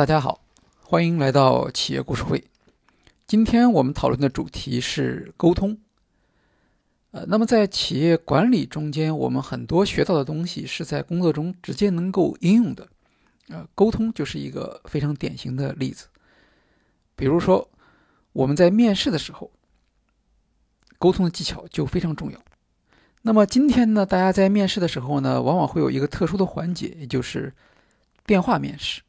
大家好，欢迎来到企业故事会。今天我们讨论的主题是沟通。呃，那么在企业管理中间，我们很多学到的东西是在工作中直接能够应用的。呃，沟通就是一个非常典型的例子。比如说，我们在面试的时候，沟通的技巧就非常重要。那么今天呢，大家在面试的时候呢，往往会有一个特殊的环节，也就是电话面试。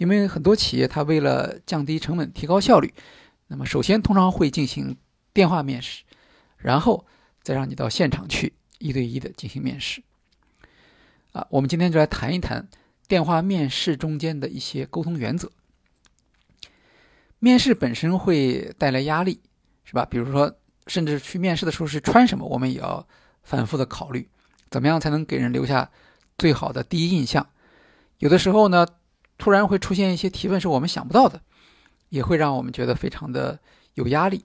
因为很多企业它为了降低成本、提高效率，那么首先通常会进行电话面试，然后。再让你到现场去一对一的进行面试，啊，我们今天就来谈一谈电话面试中间的一些沟通原则。面试本身会带来压力，是吧？比如说，甚至去面试的时候是穿什么，我们也要反复的考虑，怎么样才能给人留下最好的第一印象？有的时候呢，突然会出现一些提问是我们想不到的，也会让我们觉得非常的有压力。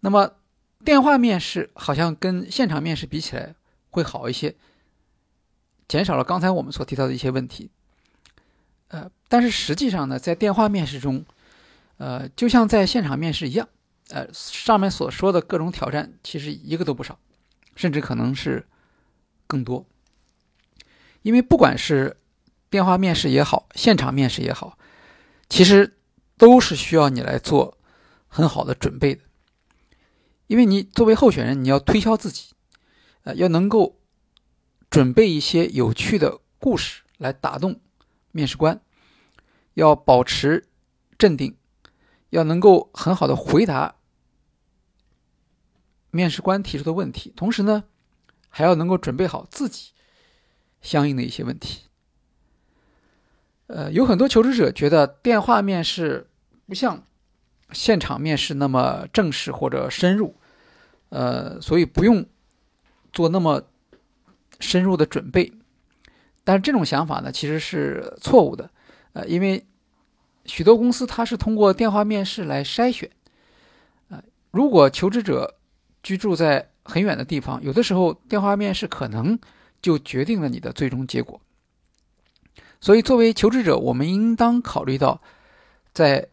那么。电话面试好像跟现场面试比起来会好一些，减少了刚才我们所提到的一些问题。呃，但是实际上呢，在电话面试中，呃，就像在现场面试一样，呃，上面所说的各种挑战其实一个都不少，甚至可能是更多。因为不管是电话面试也好，现场面试也好，其实都是需要你来做很好的准备的。因为你作为候选人，你要推销自己，呃，要能够准备一些有趣的故事来打动面试官，要保持镇定，要能够很好的回答面试官提出的问题，同时呢，还要能够准备好自己相应的一些问题。呃，有很多求职者觉得电话面试不像现场面试那么正式或者深入。呃，所以不用做那么深入的准备，但是这种想法呢，其实是错误的。呃，因为许多公司它是通过电话面试来筛选。呃，如果求职者居住在很远的地方，有的时候电话面试可能就决定了你的最终结果。所以，作为求职者，我们应当考虑到，在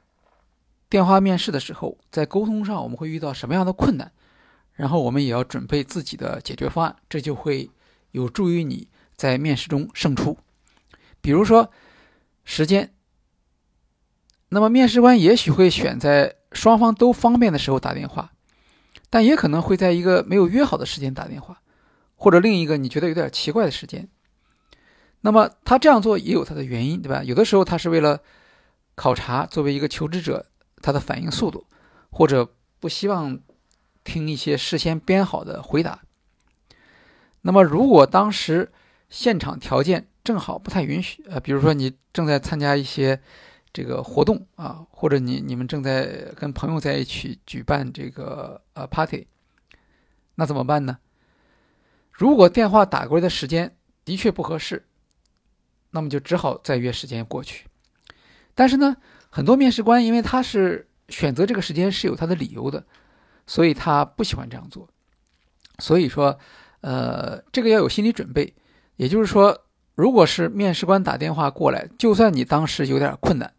电话面试的时候，在沟通上我们会遇到什么样的困难。然后我们也要准备自己的解决方案，这就会有助于你在面试中胜出。比如说时间，那么面试官也许会选在双方都方便的时候打电话，但也可能会在一个没有约好的时间打电话，或者另一个你觉得有点奇怪的时间。那么他这样做也有他的原因，对吧？有的时候他是为了考察作为一个求职者他的反应速度，或者不希望。听一些事先编好的回答。那么，如果当时现场条件正好不太允许，呃，比如说你正在参加一些这个活动啊，或者你你们正在跟朋友在一起举办这个呃 party，那怎么办呢？如果电话打过来的时间的确不合适，那么就只好再约时间过去。但是呢，很多面试官因为他是选择这个时间是有他的理由的。所以他不喜欢这样做，所以说，呃，这个要有心理准备。也就是说，如果是面试官打电话过来，就算你当时有点困难，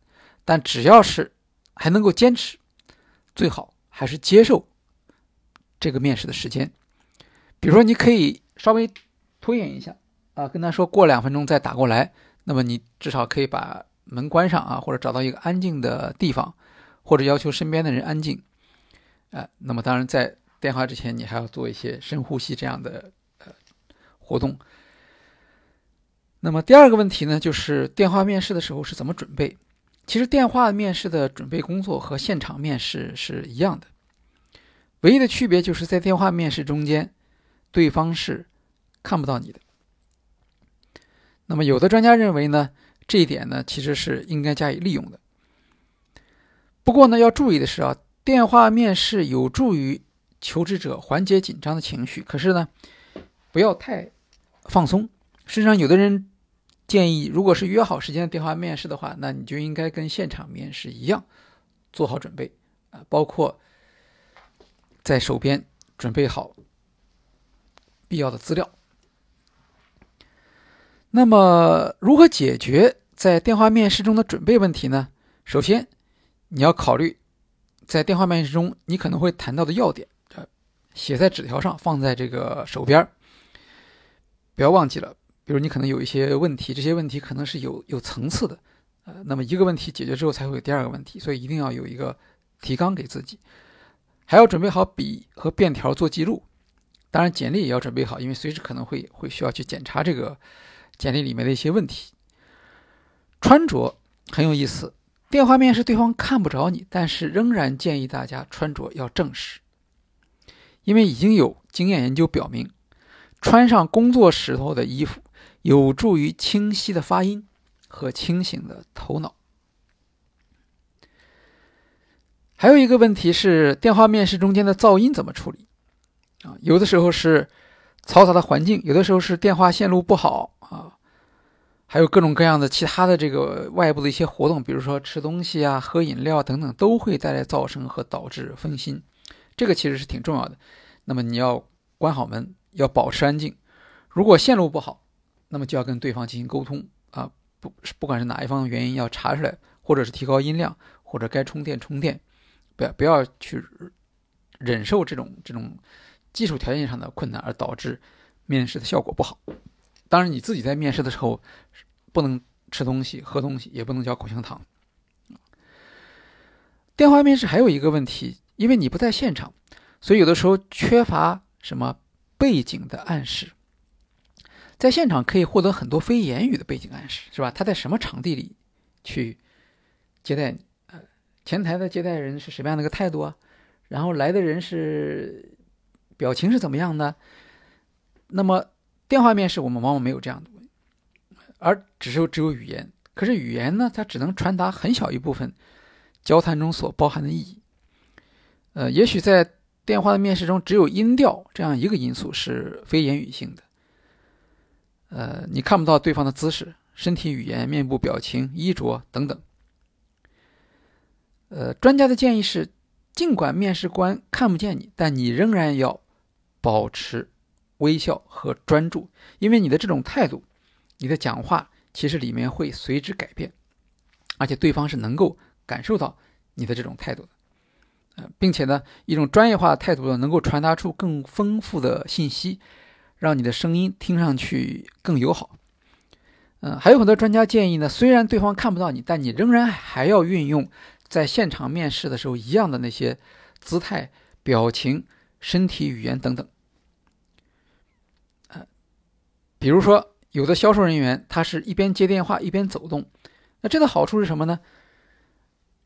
但只要是还能够坚持，最好还是接受这个面试的时间。比如说，你可以稍微拖延一下啊，跟他说过两分钟再打过来，那么你至少可以把门关上啊，或者找到一个安静的地方，或者要求身边的人安静。呃，那么当然，在电话之前，你还要做一些深呼吸这样的呃活动。那么第二个问题呢，就是电话面试的时候是怎么准备？其实电话面试的准备工作和现场面试是一样的，唯一的区别就是在电话面试中间，对方是看不到你的。那么有的专家认为呢，这一点呢其实是应该加以利用的。不过呢，要注意的是啊。电话面试有助于求职者缓解紧张的情绪，可是呢，不要太放松。实上，有的人建议，如果是约好时间的电话面试的话，那你就应该跟现场面试一样，做好准备啊，包括在手边准备好必要的资料。那么，如何解决在电话面试中的准备问题呢，首先你要考虑在电话面试中你可能会谈到的要点，写在纸条上，放在这个手边儿，不要忘记了。比如你可能有一些问题，这些问题可能是有有层次的，呃，那么一个问题解决之后才会有第二个问题，所以一定要有一个提纲给自己，还要准备好笔和便条做记录。当然，简历也要准备好，因为随时可能会会需要去检查这个简历里面的一些问题。穿着很有意思，电话面试对方看不着你，但是仍然建议大家穿着要正式，因为已经有经验研究表明，穿上工作时候的衣服。有助于清晰的发音和清醒的头脑。还有一个问题是，电话面试中间的噪音怎么处理？啊，有的时候是嘈杂的环境，有的时候是电话线路不好，还有各种各样的其他的这个外部的一些活动，比如说吃东西啊、喝饮料等等，都会带来噪声和导致分心。这个其实是挺重要的。那么你要关好门，要保持安静。如果线路不好，那么就要跟对方进行沟通啊，不不管是哪一方的原因要查出来，或者是提高音量，或者该充电充电，不要不要去忍受这种这种技术条件上的困难而导致面试的效果不好。当然你自己在面试的时候不能吃东西、喝东西，也不能嚼口香糖。电话面试还有一个问题，因为你不在现场，所以有的时候缺乏什么背景的暗示。在现场可以获得很多非言语的背景暗示，是吧？他在什么场地里去接待你？呃，前台的接待人是什么样的一个态度啊？然后来的人是表情是怎么样的？那么电话面试我们往往没有这样的，而只是只有语言。可是语言呢，它只能传达很小一部分交谈中所包含的意义。呃，也许在电话的面试中，只有音调这样一个因素是非言语性的。呃，你看不到对方的姿势、身体语言、面部表情、衣着等等。呃，专家的建议是，尽管面试官看不见你，但你仍然要保持微笑和专注，因为你的这种态度，你的讲话其实里面会随之改变，而且对方是能够感受到你的这种态度的。呃，并且呢，一种专业化态度呢，能够传达出更丰富的信息。让你的声音听上去更友好。嗯，还有很多专家建议呢，虽然对方看不到你，但你仍然还要运用在现场面试的时候一样的那些姿态、表情、身体语言等等。呃，比如说，有的销售人员他是一边接电话一边走动，那这个好处是什么呢？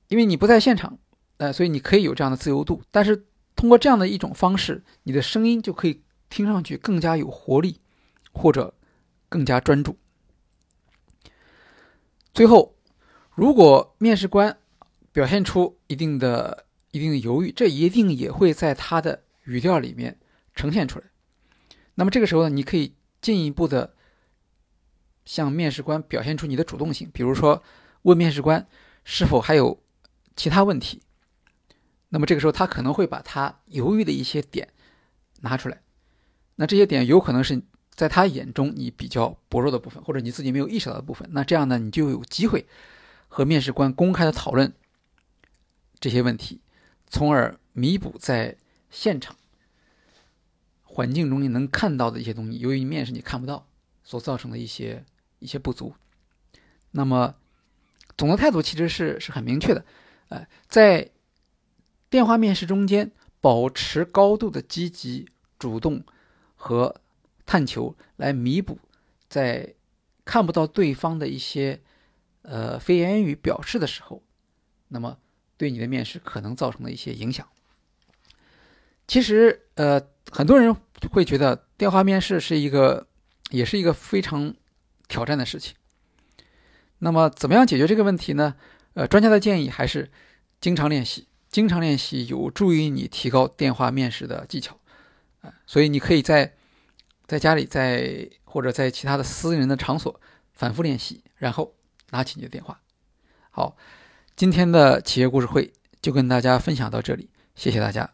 因为你不在现场，呃，所以你可以有这样的自由度。但是通过这样的一种方式，你的声音就可以。听上去更加有活力，或者更加专注。最后，如果面试官表现出一定的、一定的犹豫，这一定也会在他的语调里面呈现出来。那么这个时候呢，你可以进一步的向面试官表现出你的主动性，比如说问面试官是否还有其他问题。那么这个时候，他可能会把他犹豫的一些点拿出来。那这些点有可能是在他眼中你比较薄弱的部分，或者你自己没有意识到的部分。那这样呢，你就有机会和面试官公开的讨论这些问题，从而弥补在现场环境中你能看到的一些东西，由于面试你看不到所造成的一些一些不足。那么总的态度其实是是很明确的，呃，在电话面试中间保持高度的积极主动。和探求来弥补在看不到对方的一些呃非言语表示的时候，那么对你的面试可能造成的一些影响。其实呃很多人会觉得电话面试是一个也是一个非常挑战的事情。那么怎么样解决这个问题呢？呃，专家的建议还是经常练习，经常练习有助于你提高电话面试的技巧。所以你可以在在家里，在或者在其他的私人的场所反复练习，然后拿起你的电话。好，今天的企业故事会就跟大家分享到这里，谢谢大家。